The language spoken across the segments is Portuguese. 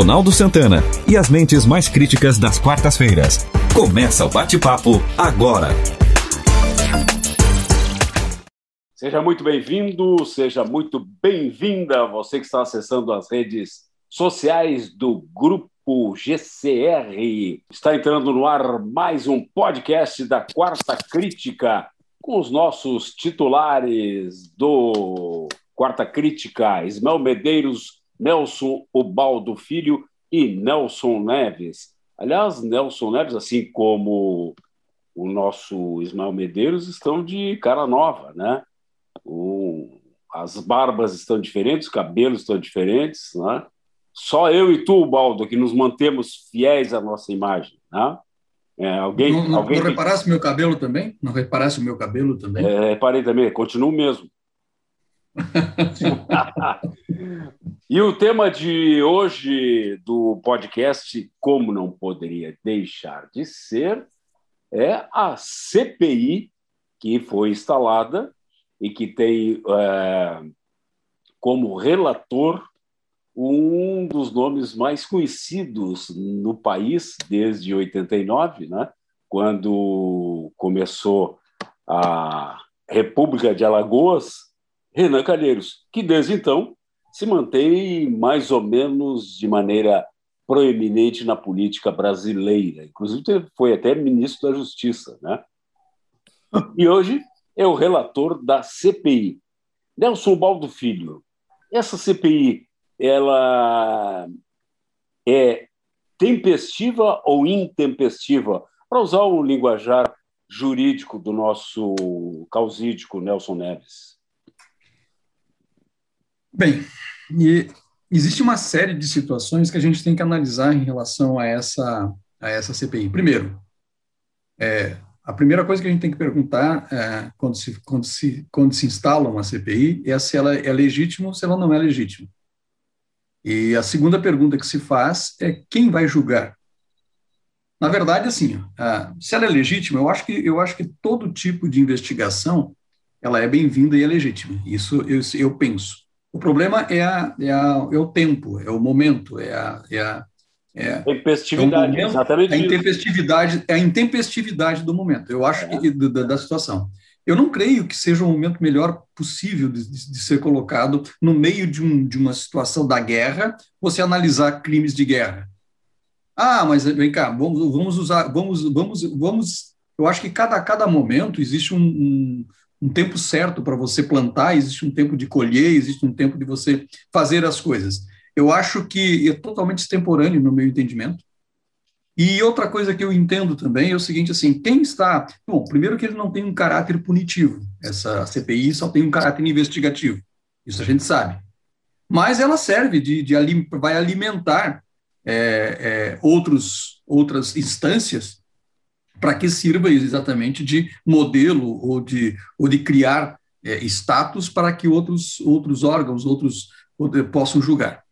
Ronaldo Santana e as mentes mais críticas das quartas-feiras. Começa o bate-papo agora. Seja muito bem-vindo, seja muito bem-vinda, você que está acessando as redes sociais do Grupo GCR. Está entrando no ar mais um podcast da Quarta Crítica, com os nossos titulares do Quarta Crítica, Ismael Medeiros, Nelson Ubaldo Filho e Nelson Neves. Aliás, Nelson Neves, assim como o nosso Ismael Medeiros, estão de cara nova, né? O, as barbas estão diferentes, os cabelos estão diferentes, né? Só eu e tu, Baldo, que nos mantemos fiéis à nossa imagem, né? É, alguém, não, não, alguém não reparasse meu cabelo também? Não reparasse o meu cabelo também? É, reparei também, continuo mesmo. E o tema de hoje do podcast, como não poderia deixar de ser, é a CPI que foi instalada e que tem é, como relator um dos nomes mais conhecidos no país desde 89, né? quando começou a República de Alagoas, Renan Calheiros, que desde então se mantém mais ou menos de maneira proeminente na política brasileira. Inclusive foi até ministro da Justiça, né? E hoje é o relator da CPI. Nelson Baldo Filho, essa CPI, ela é tempestiva ou intempestiva? Para usar o linguajar jurídico do nosso causídico Nelson Neves. Bem, existe uma série de situações que a gente tem que analisar em relação a essa, a essa CPI. Primeiro, é, a primeira coisa que a gente tem que perguntar é, quando, se, quando, se, quando se instala uma CPI é se ela é legítima ou se ela não é legítima. E a segunda pergunta que se faz é quem vai julgar. Na verdade, assim, se ela é legítima, eu acho que eu acho que todo tipo de investigação ela é bem-vinda e é legítima. Isso eu, eu penso. O problema é, a, é, a, é o tempo, é o momento, é a, é a é, tempestividade, é momento, exatamente. A intempestividade, é a intempestividade do momento, eu acho, é. que, da, da, situação. Eu não creio que seja o momento melhor possível de, de, de ser colocado no meio de, um, de uma situação da guerra, você analisar crimes de guerra. Ah, mas vem cá, vamos, vamos usar, vamos, vamos, vamos. Eu acho que cada, cada momento existe um, um um tempo certo para você plantar, existe um tempo de colher, existe um tempo de você fazer as coisas. Eu acho que é totalmente extemporâneo no meu entendimento. E outra coisa que eu entendo também é o seguinte, assim, quem está... Bom, primeiro que ele não tem um caráter punitivo. Essa CPI só tem um caráter investigativo. Isso a gente sabe. Mas ela serve de... de vai alimentar é, é, outros, outras instâncias para que sirva exatamente de modelo ou de, ou de criar é, status para que outros, outros órgãos, outros possam julgar.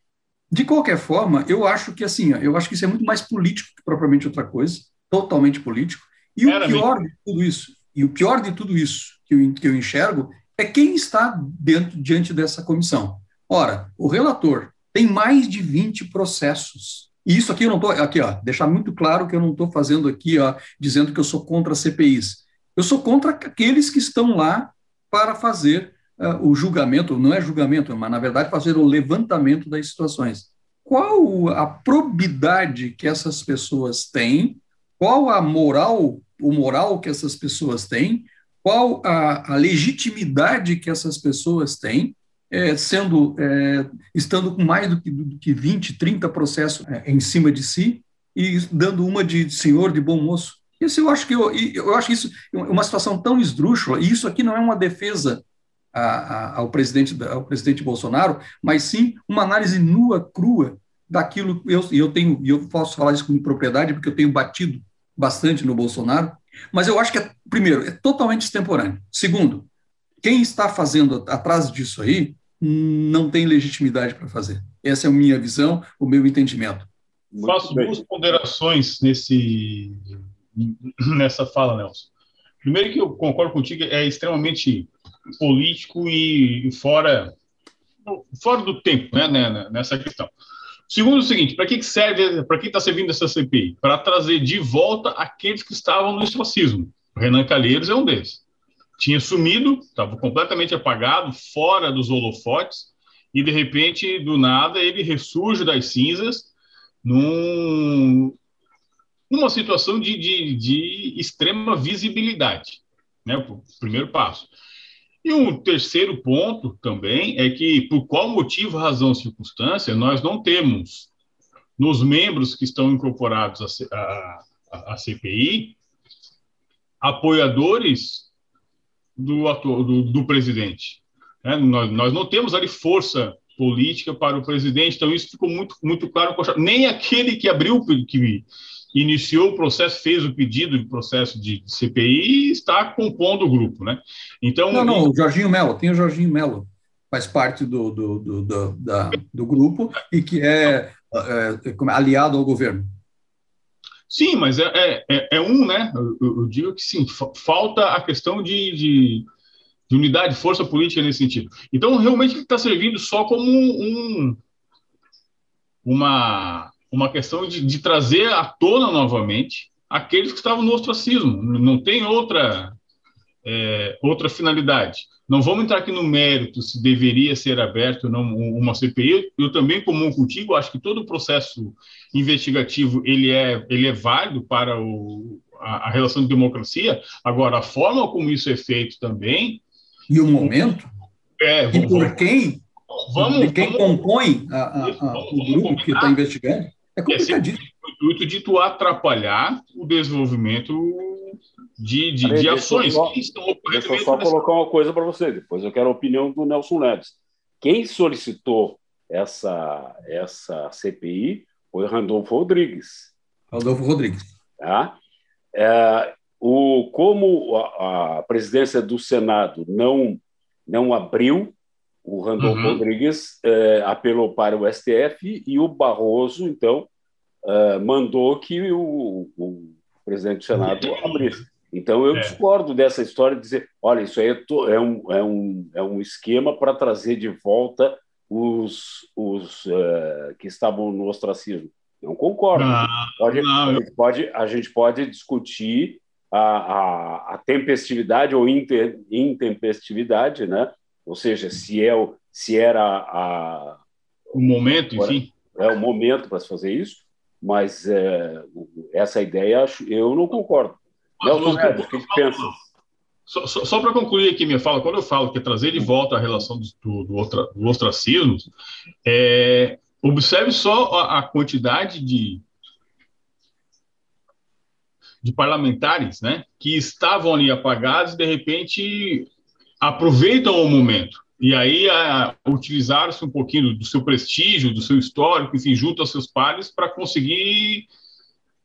De qualquer forma, eu acho que assim, eu acho que isso é muito mais político que propriamente outra coisa, totalmente político. E o pior de tudo isso, e o pior de tudo isso que eu, que eu enxergo é quem está dentro, diante dessa comissão. Ora, o relator tem mais de 20 processos e isso aqui eu não estou, aqui, ó, deixar muito claro que eu não estou fazendo aqui, ó, dizendo que eu sou contra CPIs. Eu sou contra aqueles que estão lá para fazer uh, o julgamento, não é julgamento, mas na verdade fazer o levantamento das situações. Qual a probidade que essas pessoas têm? Qual a moral, o moral que essas pessoas têm? Qual a, a legitimidade que essas pessoas têm é, sendo, é, estando com mais do que, do que 20, 30 processos é, em cima de si e dando uma de senhor, de bom moço. Isso eu acho que eu, eu acho isso uma situação tão esdrúxula, e isso aqui não é uma defesa a, a, ao, presidente, ao presidente Bolsonaro, mas sim uma análise nua, crua daquilo, eu, eu tenho, e eu posso falar isso com propriedade, porque eu tenho batido bastante no Bolsonaro, mas eu acho que, é, primeiro, é totalmente extemporâneo. Segundo, quem está fazendo atrás disso aí não tem legitimidade para fazer. Essa é a minha visão, o meu entendimento. Muito Faço bem. duas ponderações nesse, nessa fala, Nelson. Primeiro que eu concordo contigo, é extremamente político e fora, fora do tempo, né, né, nessa questão. Segundo, o seguinte: para que serve, para que está servindo essa CPI? Para trazer de volta aqueles que estavam no ostracismo. O Renan Calheiros é um deles. Tinha sumido, estava completamente apagado, fora dos holofotes, e de repente, do nada, ele ressurge das cinzas num, numa situação de, de, de extrema visibilidade. Né? O primeiro passo. E um terceiro ponto também é que, por qual motivo, razão, circunstância, nós não temos nos membros que estão incorporados à, CPI apoiadores do, ator, do, do presidente. É, nós, nós não temos ali força política para o presidente, então isso ficou muito, muito claro. Nem aquele que abriu, que iniciou o processo, fez o pedido de processo de CPI e está compondo o grupo, né? Então, não, não, o Jorginho Melo, tem o Jorginho Melo, faz parte do, do, do, do, da, do grupo e que é, é, é aliado ao governo. Sim, mas é, é, é, é um, né? Eu, eu, digo que sim, falta a questão de, de, de unidade, força política nesse sentido. Então, realmente, ele está servindo só como um, uma uma questão de, de trazer à tona novamente aqueles que estavam no ostracismo. Não tem outra, é, outra finalidade. Não vamos entrar aqui no mérito se deveria ser aberto ou não uma CPI. Eu também, comum contigo, acho que todo o processo investigativo ele é, ele é válido para o, a, a relação de democracia. Agora, a forma como isso é feito também. E o momento? É, e por quem? Vamos, de quem vamos, compõe a, a, a, o grupo que está investigando? É complicadíssimo. É o intuito de tu atrapalhar o desenvolvimento de, de, de ações só, que estão ocorrendo. Deixa eu só nessa... colocar uma coisa para você, depois eu quero a opinião do Nelson Neves. Quem solicitou essa, essa CPI foi Randolfo Rodrigues. Randolfo Rodrigues. Tá? É, o, como a, a, presidência do Senado não, não abriu o Randolfo uhum. Rodrigues eh, apelou para o STF e o Barroso, então, eh, mandou que o, o, presidente do Senado abrisse. Então, eu é. discordo dessa história de dizer: olha, isso aí é, é um, é, um, é um esquema para trazer de volta os, os uh, que estavam no ostracismo. Não concordo. Não, pode, não, a, gente pode, a gente pode discutir a, a, a tempestividade ou inter, intempestividade, né? ou seja, se, é se era a, o momento, enfim. É o momento para se fazer isso, mas é, essa ideia eu não concordo. Nelson Neves, o que? Só, só, só para concluir aqui minha fala, quando eu falo que é trazer de volta a relação do, do, outra, do ostracismo, é, observe só a, a quantidade de, de parlamentares né, que estavam ali apagados e, de repente, aproveitam o momento. E aí utilizaram-se um pouquinho do seu prestígio, do seu histórico, enfim, junto aos seus pares, para conseguir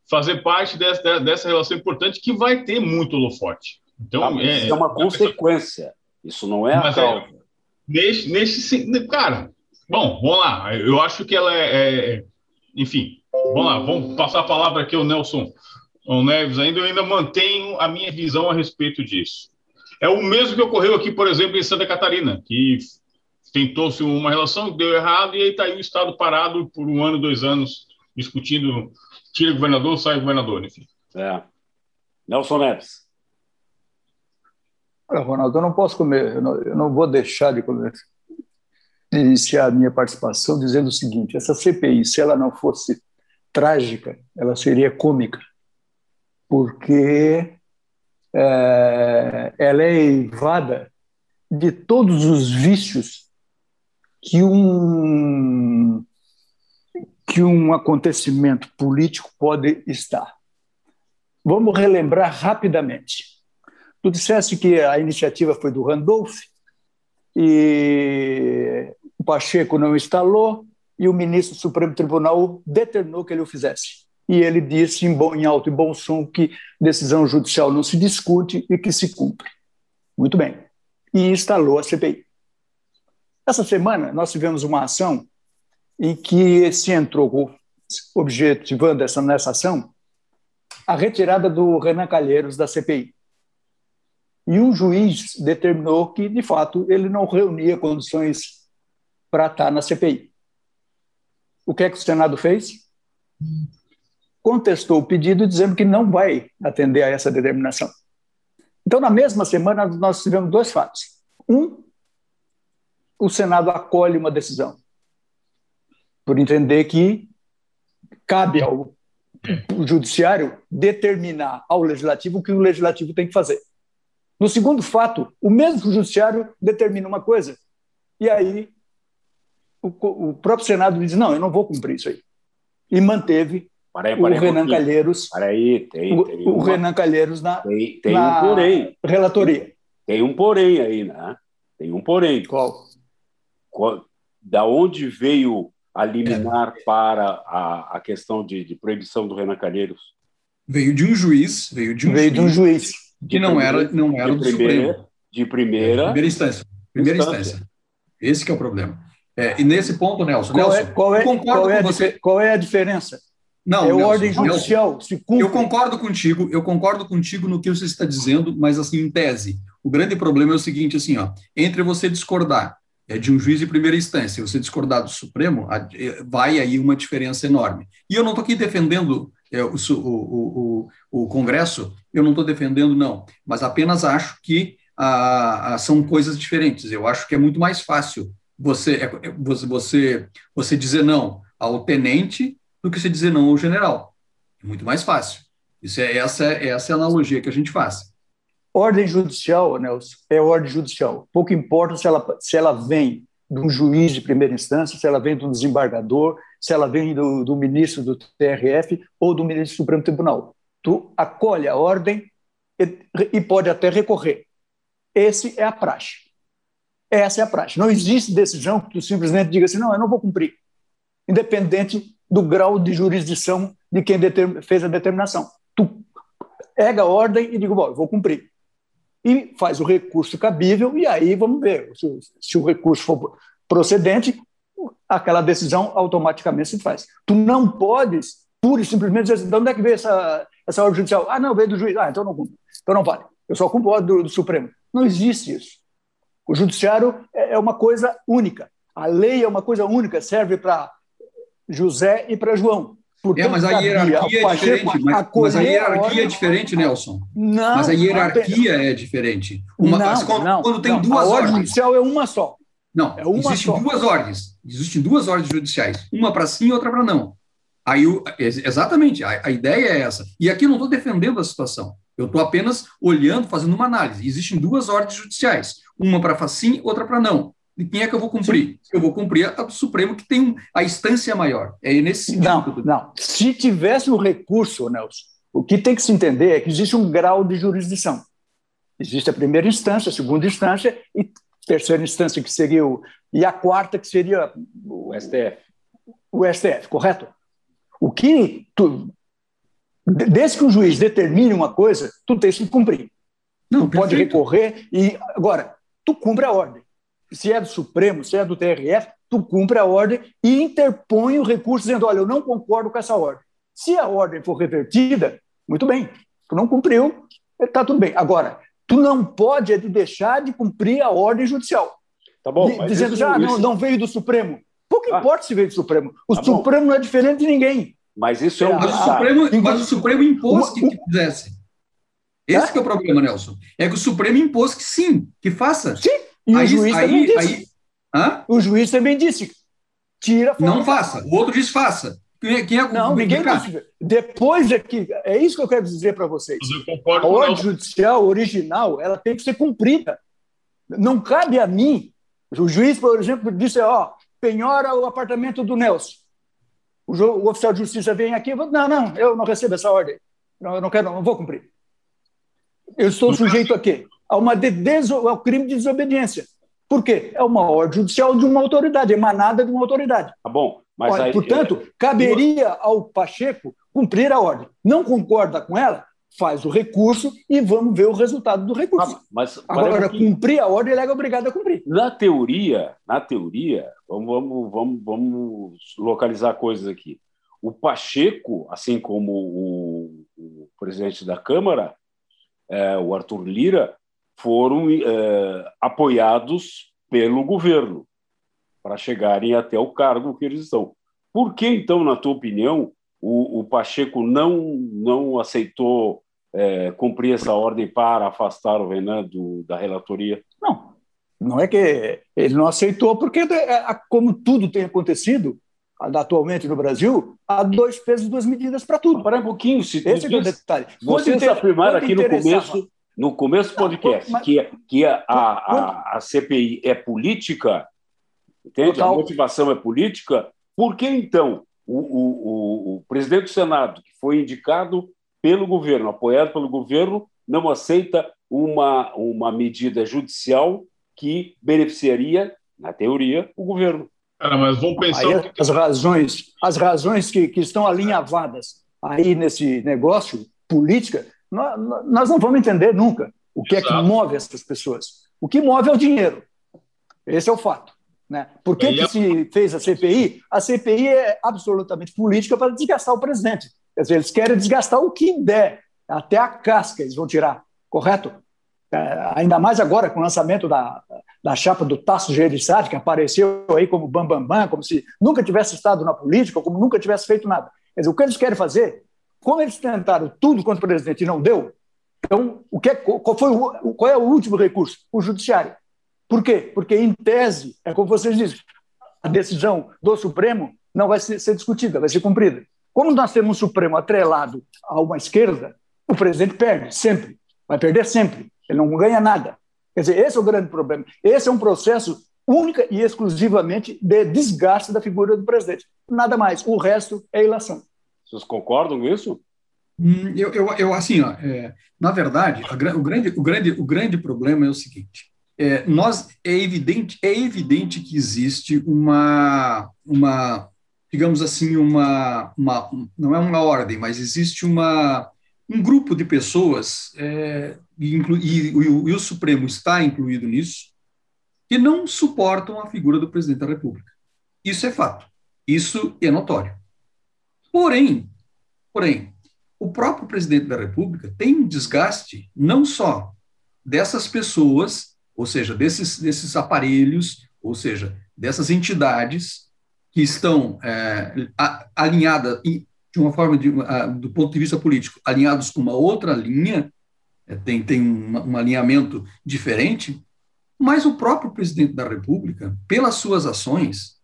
fazer parte dessa, dessa relação importante que vai ter muito holofote. Então, ah, é, é, uma consequência. Isso não é a é causa. É, nesse, nesse, cara, bom, vamos lá. Eu acho que ela é, é, enfim, vamos lá. Vamos passar a palavra aqui ao Nelson ao Neves. Ainda eu ainda mantenho a minha visão a respeito disso. É o mesmo que ocorreu aqui, por exemplo, em Santa Catarina, que tentou-se uma relação, deu errado, e aí está aí o Estado parado por um ano, dois anos, discutindo tira governador, sai governador, enfim. É. Nelson Neves. Olha, Ronaldo, eu não posso comer, eu não, eu não vou deixar de comer, iniciar a minha participação dizendo o seguinte: essa CPI, se ela não fosse trágica, ela seria cômica, porque é, ela é eivada de todos os vícios que um que um acontecimento político pode estar. Vamos relembrar rapidamente. Tu disseste que a iniciativa foi do Randolph e o Pacheco não instalou e o ministro do Supremo Tribunal determinou que ele o fizesse e ele disse em, bom, em alto e bom som que decisão judicial não se discute e que se cumpre. Muito bem. E instalou a CPI. Essa semana, nós tivemos uma ação em que se entrou, objetivando essa, nessa ação, a retirada do Renan Calheiros da CPI. E um juiz determinou que, de fato, ele não reunia condições para estar na CPI. O que é que o Senado fez? Contestou o pedido dizendo que não vai atender a essa determinação. Então, na mesma semana, nós tivemos dois fatos. Um, o Senado acolhe uma decisão, por entender que cabe ao judiciário determinar ao legislativo o que o legislativo tem que fazer. No segundo fato, o mesmo judiciário determina uma coisa e aí o, o próprio Senado diz: não, eu não vou cumprir isso aí. E manteve Parei, o Renan Calheiros. Peraí, tem, tem o, uma, Renan Calheiros na, tem, tem na um porém. relatoria. Tem, tem, um porém aí, né? Tem um porém. Qual? Qual da onde veio a liminar é. para a, a questão de, de, proibição do Renan Calheiros? Veio de um juiz, veio de um veio juiz, de um juiz que não era não era do primeira, Supremo. De primeira, é, primeira instância. Primeira instância. instância. Esse é o problema. É, e nesse ponto, Nelson, qual Nelson, é, qual é, qual é, você... qual é a diferença? Não, é Nelson, ordem judicial. Nelson, se eu concordo contigo, eu concordo contigo no que você está dizendo, mas assim, em tese, o grande problema é o seguinte, assim, ó, entre você discordar é, de um juiz de primeira instância, você discordar do Supremo, é, vai aí uma diferença enorme. E eu não estou aqui defendendo é, o, o, o, o, Congresso, eu não estou defendendo, não, mas apenas acho que ah, são coisas diferentes. Eu acho que é muito mais fácil você, é, é, você, você dizer não ao tenente do que você dizer não ao general. É muito mais fácil. Isso é, essa, essa é a analogia que a gente faz. Ordem judicial, Nelson, é ordem judicial. Pouco importa se ela, se ela vem de um juiz de primeira instância, se ela vem de um desembargador, se ela vem do, do ministro do TRF ou do ministro do Supremo Tribunal. Tu acolhe a ordem e, e pode até recorrer. Esse é a praxe. Essa é a praxe. Não existe decisão que tu simplesmente diga assim, não, eu não vou cumprir, independente do grau de jurisdição de quem fez a determinação. Tu pega a ordem e digo, bom, eu vou cumprir. E faz o recurso cabível, e aí vamos ver. Se, se o recurso for procedente, aquela decisão automaticamente se faz. Tu não podes, pura e simplesmente, dizer assim, de onde é que veio essa, essa ordem judicial? Ah, não, veio do juiz. Ah, então não. Então não vale. Eu só cumpro a ordem do, do Supremo. Não existe isso. O judiciário é, é uma coisa única. A lei é uma coisa única, serve para José e para João. É, mas a hierarquia é diferente. Mas, mas, a hierarquia é diferente, Nelson. Não. Mas a hierarquia é diferente. Uma, não, quando, não, quando tem não. duas a ordem ordens. judicial é uma só. Não, é uma existem só. duas ordens. Existem duas ordens judiciais. Uma para sim e outra para não. Aí, exatamente, a, a, ideia é essa. E aqui eu não estou defendendo a situação. Eu estou apenas olhando, fazendo uma análise. Existem duas ordens judiciais. Uma para sim, outra para não. De quem é que eu vou cumprir? Sim. Eu vou cumprir a do Supremo, que tem a instância maior. É nesse sentido. Não, não. Se tivesse um recurso, Nelson, o que tem que se entender é que existe um grau de jurisdição. Existe a primeira instância, a segunda instância e terceira instância, que seria o. e a quarta, que seria o STF. O STF, correto? O que. Tu, desde que o juiz determine uma coisa, tu tens que cumprir. Não, tu pode recorrer e. Agora, tu cumpre a ordem se é do Supremo, se é do TRF, tu cumpre a ordem e interpõe o recurso dizendo: olha, eu não concordo com essa ordem. Se a ordem for revertida, muito bem, tu não cumpriu, está tudo bem. Agora, tu não pode é deixar de cumprir a ordem judicial. Tá bom, de, dizendo já, isso... não, não veio do Supremo. Pouco ah, importa se veio do Supremo. O tá Supremo bom. não é diferente de ninguém. Mas isso é um. Mas o Supremo, mas o Supremo impôs que, que fizesse. Esse é? é o problema, Nelson. É que o Supremo impôs que sim, que faça. Sim, e aí, o juiz aí, também disse. Aí, o juiz também disse: tira fora. Não faça. O outro diz: faça. Quem é, quem é Não, ninguém disse. Depois é que. É isso que eu quero dizer para vocês. a ordem judicial original ela tem que ser cumprida. Não cabe a mim. O juiz, por exemplo, disse: ó, penhora o apartamento do Nelson. O, o oficial de justiça vem aqui e fala: não, não, eu não recebo essa ordem. Não, eu não quero, não vou cumprir. Eu estou sujeito a quê? A uma de ao crime de desobediência. Por quê? É uma ordem judicial de uma autoridade, emanada de uma autoridade. Tá bom, mas Olha, aí, portanto, é... caberia ao Pacheco cumprir a ordem. Não concorda com ela? Faz o recurso e vamos ver o resultado do recurso. Ah, mas, Agora, que... cumprir a ordem, ele é obrigado a cumprir. Na teoria, na teoria, vamos, vamos, vamos, vamos localizar coisas aqui. O Pacheco, assim como o, o presidente da Câmara, é, o Arthur Lira, foram é, apoiados pelo governo para chegarem até o cargo que eles estão. Por que, então, na tua opinião, o, o Pacheco não, não aceitou é, cumprir essa ordem para afastar o Renan do, da relatoria? Não, não é que ele não aceitou, porque, é, como tudo tem acontecido atualmente no Brasil, há dois pesos e duas medidas para tudo. Para um pouquinho, se esse é o detalhe. Vocês inter... afirmaram aqui no começo, no começo do podcast mas... que, que a, a, a, CPI é política, entende? Total. A motivação é política. Por que então o, o, o presidente do Senado, que foi indicado pelo governo, apoiado pelo governo, não aceita uma, uma medida judicial que beneficiaria, na teoria, o governo. Cara, mas vamos pensar. Aí, as razões, as razões que, que estão alinhavadas aí nesse negócio política, nós, não vamos entender nunca o que Exato. é que move essas pessoas. O que move é o dinheiro. Esse é o fato. Né? Por que, que é se fez a CPI? A CPI é absolutamente política para desgastar o presidente. Quer dizer, eles querem desgastar o que der, até a casca eles vão tirar, correto? É, ainda mais agora com o lançamento da, da chapa do Tasso Gereissati, que apareceu aí como bambambam, bam, bam, como se nunca tivesse estado na política, como nunca tivesse feito nada. Quer dizer, o que eles querem fazer, como eles tentaram tudo contra o presidente e não deu, então, o que é, qual, foi o, qual é o último recurso? O judiciário. Por quê? Porque, em tese, é como vocês dizem, a decisão do Supremo não vai ser, ser discutida, vai ser cumprida. Como nós temos um Supremo atrelado a uma esquerda, o presidente perde sempre, vai perder sempre, ele não ganha nada. Quer dizer, esse é o grande problema. Esse é um processo única e exclusivamente de desgaste da figura do presidente. Nada mais. O resto é ilação. Vocês concordam com isso? Hum, eu, eu, eu, assim, ó, é, na verdade, a, o, grande, o, grande, o grande problema é o seguinte: é, nós é evidente, é evidente que existe uma, uma, digamos assim, uma, uma, não é uma ordem, mas existe uma, um grupo de pessoas, é, e, e, e, o, e o Supremo está incluído nisso, que não suportam a figura do presidente da República. Isso é fato. Isso é notório. Porém, porém, o próprio presidente da República tem um desgaste não só dessas pessoas, ou seja, desses, desses aparelhos, ou seja, dessas entidades que estão é, alinhadas de uma forma, de, do ponto de vista político, alinhados com uma outra linha, é, tem, tem um, um alinhamento diferente, mas o próprio presidente da República, pelas suas ações,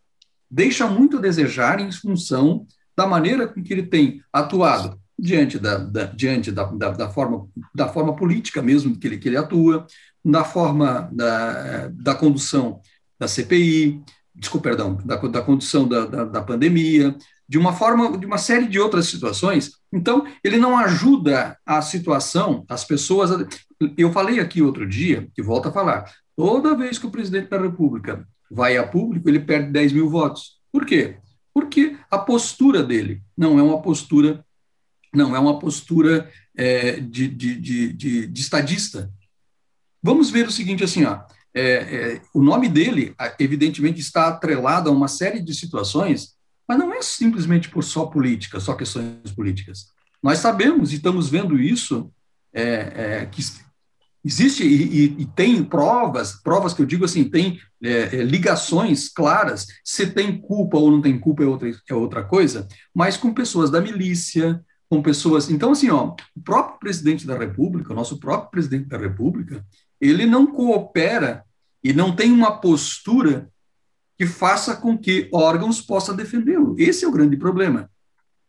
deixa muito a desejar em função da maneira com que ele tem atuado diante da, da diante da, da, da, forma, da forma política mesmo que ele, que ele atua, da forma da, da condução da CPI, desculpa, perdão, da, da condição da, da, da, pandemia, de uma forma, de uma série de outras situações. Então, ele não ajuda a situação, as pessoas. Eu falei aqui outro dia, que volto a falar, toda vez que o presidente da República vai a público, ele perde 10 mil votos. Por quê? Porque a postura dele não é uma postura, não é uma postura é, de, de, de, de, estadista. Vamos ver o seguinte assim, ó é, é, o nome dele, evidentemente, está atrelado a uma série de situações, mas não é simplesmente por só política, só questões políticas. Nós sabemos e estamos vendo isso, é, é que existe e, e, e, tem provas, provas que eu digo assim, tem é, é, ligações claras, se tem culpa ou não tem culpa é outra, é outra coisa, mas com pessoas da milícia, com pessoas. Então, assim, ó, o próprio presidente da República, o nosso próprio presidente da República, ele não coopera e não tem uma postura que faça com que órgãos possam defendê-lo. Esse é o grande problema.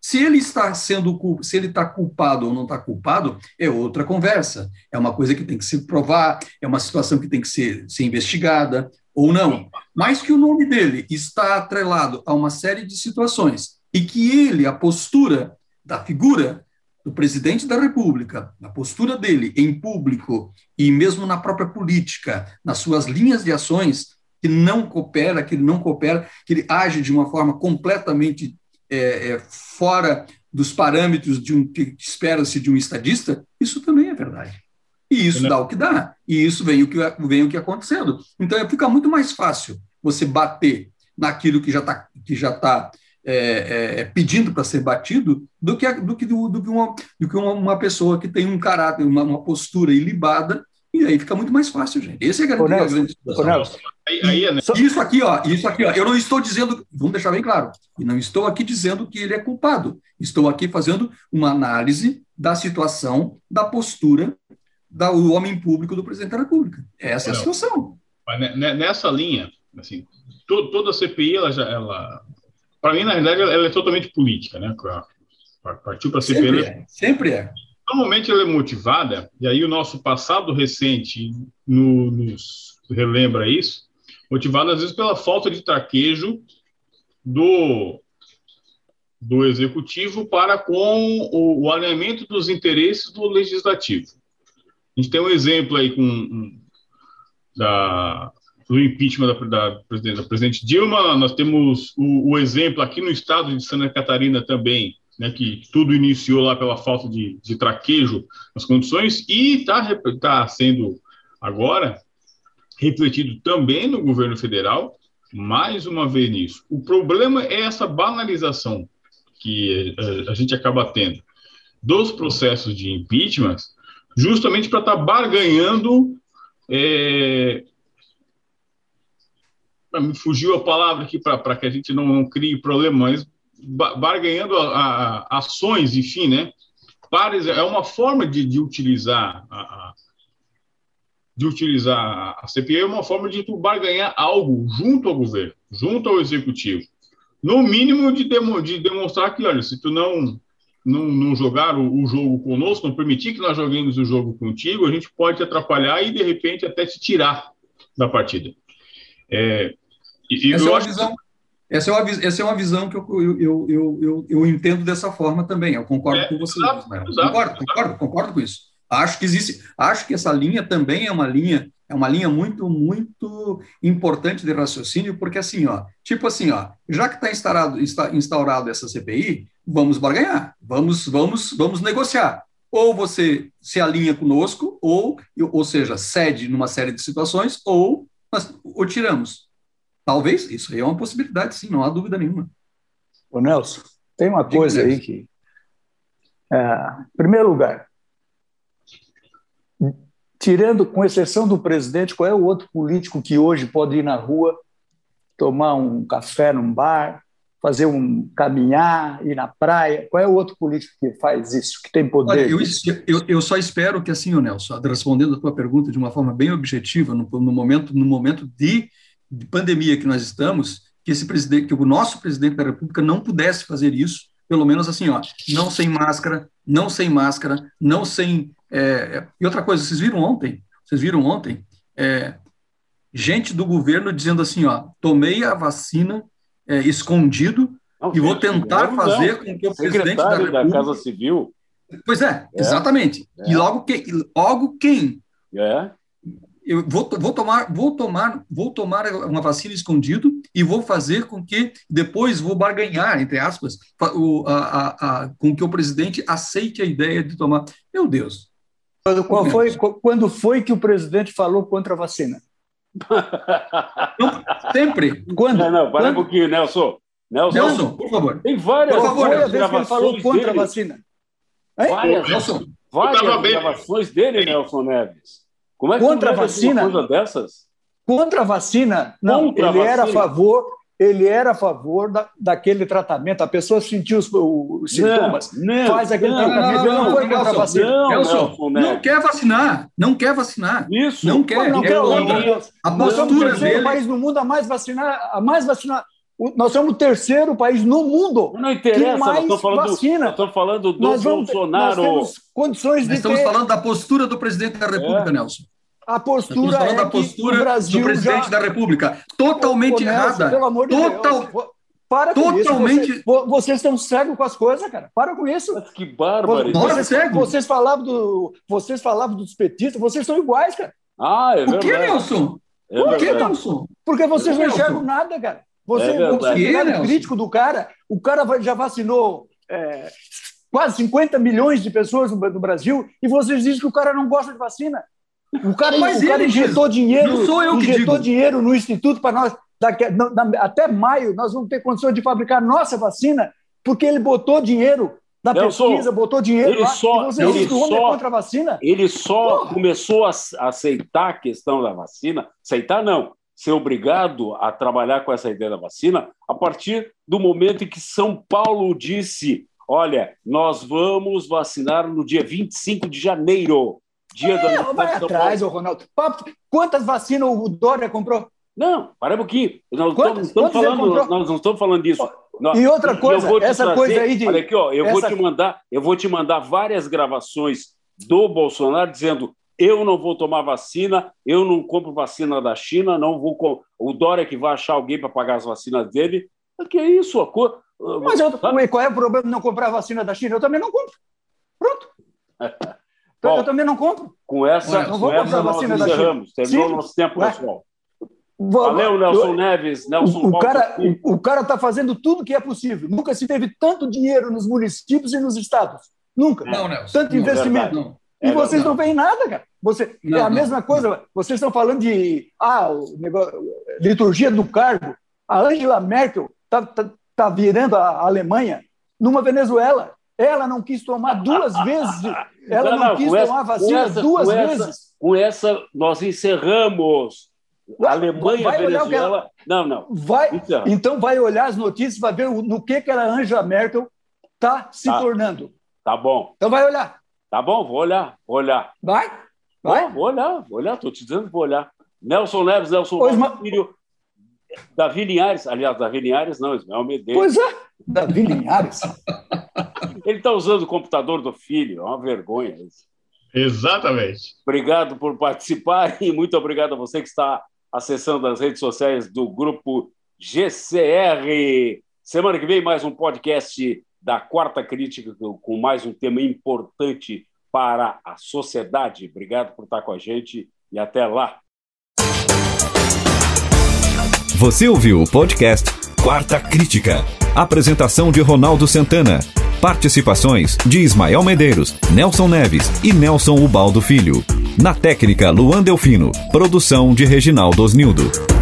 Se ele está sendo se ele está culpado ou não está culpado, é outra conversa. É uma coisa que tem que se provar, é uma situação que tem que ser, ser investigada ou não. Mas que o nome dele está atrelado a uma série de situações e que ele, a postura da figura, do presidente da República, na postura dele em público e mesmo na própria política, nas suas linhas de ações, que não coopera, que ele não coopera, que ele age de uma forma completamente é, é, fora dos parâmetros de um que espera-se de um estadista, isso também é verdade. E isso dá o que dá. E isso vem o que vem o que acontecendo. Então fica muito mais fácil você bater naquilo que já está que já tá é, é, é, pedindo para ser batido do que, do que, do, do que, uma, do que uma, uma, pessoa que tem um caráter, uma, uma postura ilibada E aí fica muito mais fácil, gente. Esse é a grande, Ô, Nelson, a grande situação. né? Isso aqui, ó, isso aqui, ó, eu não estou dizendo, vamos deixar bem claro, e não estou aqui dizendo que ele é culpado. Estou aqui fazendo uma análise da situação, da postura do homem público do presidente da República. Essa é a situação. Mas nessa linha, assim, to- toda a CPI, ela já, ela, para mim, na realidade, ela, é totalmente política, né? Partiu para a CPI. Sempre é, sempre é. Normalmente ela é motivada, e aí o nosso passado recente no- nos relembra isso, motivada às vezes pela falta de traquejo do, do executivo para com o, o alinhamento dos interesses do legislativo. A gente tem um exemplo aí com um, da, do impeachment da, da, presidente, da presidente Dilma, nós temos o, o exemplo aqui no estado de Santa Catarina também, né, que tudo iniciou lá pela falta de, de traquejo nas condições e está tá sendo agora refletido também no governo federal, mais uma vez nisso. O problema é essa banalização que eh, a gente acaba tendo dos processos de impeachment, justamente para estar tá barganhando. É... Me fugiu a palavra aqui para que a gente não, não crie problemas, barganhando a, a, ações, enfim, né? Pares é uma forma de, de utilizar a, de utilizar a CPI é uma forma de tu barganhar algo junto ao governo, junto ao executivo, no mínimo de, demo, de demonstrar que, olha, se tu não não, não jogar o, o, jogo conosco, não permitir que nós joguemos o jogo contigo, a gente pode te atrapalhar e de repente até te tirar da partida. É, e, essa, é uma visão, que... essa, é uma, essa é uma visão que eu, eu, eu, eu, eu entendo dessa forma também. Eu concordo é, com você. Exato, exato, exato, concordo, concordo, concordo com isso. Acho que existe, acho que essa linha também é uma linha, é uma linha muito, muito importante de raciocínio, porque assim, ó, tipo assim, ó, já que está instaurado, está instaurado essa CPI, vamos barganhar, vamos, vamos, vamos negociar. Ou você se alinha conosco, ou, ou seja, cede numa série de situações, ou nós o tiramos. Talvez, isso aí é uma possibilidade, sim, não há dúvida nenhuma. Ô Nelson, tem uma Diga coisa aí que. É, em primeiro lugar, tirando, com exceção do presidente, qual é o outro político que hoje pode ir na rua, tomar um café num bar, fazer um caminhar, ir na praia? Qual é o outro político que faz isso, que tem poder? Olha, eu, eu, eu, só espero que assim, Nelson, respondendo a tua pergunta de uma forma bem objetiva, no, no momento, no momento de, de, pandemia que nós estamos, que esse presidente, que o nosso presidente da República não pudesse fazer isso, pelo menos assim, ó, não sem máscara, não sem máscara, não sem. É, e outra coisa, vocês viram ontem? Vocês viram ontem? É, gente do governo dizendo assim, ó, tomei a vacina é, escondido não, e vou tentar fazer com que o presidente da República... da Casa Civil. Pois é, é exatamente. É. E logo quem? Logo quem? É. Eu vou, vou tomar, vou tomar, vou tomar uma vacina escondido e vou fazer com que depois vou barganhar, entre aspas, o, a, a, a, com que o presidente aceite a ideia de tomar. Meu Deus. Qual foi, quando foi que o presidente falou contra a vacina? Não, sempre. Quando? Não, não, para Quando? um pouquinho, Nelson. Nelson. Nelson, por favor. Tem várias, Por favor, várias a vez que ele falou contra dele. a vacina. Hein? Várias, Nelson, várias bem. gravações dele, Nelson Neves. Como é que Contra a uma vacina? coisa dessas? Contra a vacina, não, Contra a ele era a vacina. favor, ele era a favor da, daquele tratamento. A pessoa sentiu os, os sintomas, não, faz aquele não, tratamento, ele não foi contra a vacina. Não, Nelson, não quer vacinar, não quer vacinar. Isso. Não quer. Não é quer contra. outra. A o postura dele. país no mundo a mais vacinar, a mais vacinar. O- Nós somos o terceiro país no mundo Não interessa, que nós mais estamos falando, do, vacina. nós estamos falando do Nós, vamos, nós Bolsonaro. temos condições Nós de estamos ter falando da postura do presidente da República, É. Nelson. a Nós estamos postura falando é da que postura o Brasil do presidente já... da República. Totalmente Ô, Nelson, errada. Pelo amor de Total- Deus. Para com isso. Totalmente- Você- vo- vocês estão cegos com as coisas, cara. Para com isso. Mas que bárbaro. Nós- Vocês, cego. vocês falavam do, vocês falavam dos petistas, vocês são iguais, cara. Ah, é O que, verdade. Nelson? É O que, verdade. Nelson? Porque vocês não Nelson. enxergam nada, cara. Você, É você é Nelson? crítico do cara. O cara já vacinou é, quase 50 milhões de pessoas no, Brasil e vocês dizem que o cara não gosta de vacina. O cara, Mas o cara ele diz. injetou dinheiro, Não sou eu que injetou digo. dinheiro no instituto para nós. Daqui, na- na- até maio nós vamos ter condições de fabricar nossa vacina, porque ele botou dinheiro da Nelson, pesquisa, botou dinheiro ele lá, só, você ele que o homem só, é contra a vacina? Ele só Porra. começou a aceitar a questão da vacina, aceitar não, ser obrigado a trabalhar com essa ideia da vacina a partir do momento em que São Paulo disse: olha, nós vamos vacinar no dia 25 de janeiro. Dia é, da vai atrás, Ronaldo. Quantas vacinas o Dória comprou? Não, para um pouquinho. Nós quantas, estamos, falando, nós não estamos falando disso. E outra coisa, essa trazer, coisa aí de. Olha aqui, ó, eu, essa... vou te mandar, eu vou te mandar várias gravações do Bolsonaro dizendo eu não vou tomar vacina, eu não compro vacina da China, não vou. Com... O Dória que vai achar alguém para pagar as vacinas dele. O que é isso? A cor... Mas eu, qual é o problema de não comprar a vacina da China? Eu também não compro. Pronto. Bom, eu também não compro. Com essa, não vou com essa nós vacina encerramos. Terminou o nosso tempo, Ué? pessoal. Valeu, Nelson eu, Neves, Nelson o, o cara O, o cara está fazendo tudo que é possível. Nunca se teve tanto dinheiro nos municípios e nos estados. Nunca. Não, Nelson. Tanto não, investimento. Não. E é vocês não veem nada, cara. Você, não, é a mesma coisa. Vocês estão falando de ah, negócio, liturgia do cargo. A Angela Merkel está tá, tá virando a Alemanha numa Venezuela. Ela não quis tomar duas vezes. Ela não, não quis tomar vacina essa, duas com vezes. Essa, com essa, nós encerramos. A Alemanha, vai Venezuela. Ela... Não, não. Vai, então vai olhar as notícias, vai ver no que, que a Angela Merkel está se tá. tornando. Tá bom. Então vai olhar. Tá bom, vou olhar, vou olhar. Vai? Vai? Vou, vou olhar, vou olhar, estou te dizendo que vou olhar. Nelson Neves, Nelson pois, Filho, Davi Linhares, aliás, Davi Linhares não, Ismael Medeiros. Pois é, Davi Linhares. Ele está usando o computador do filho, é uma vergonha isso. Exatamente. Obrigado por participar e muito obrigado a você que está acessando as redes sociais do grupo GCR. Semana que vem, mais um podcast da Quarta Crítica com mais um tema importante para a sociedade. Obrigado por estar com a gente e até lá. Você ouviu o podcast Quarta Crítica. Apresentação de Ronaldo Santana. Participações de Ismael Medeiros, Nelson Neves e Nelson Ubaldo Filho. Na técnica, Luan Delfino. Produção de Reginaldo Osnildo.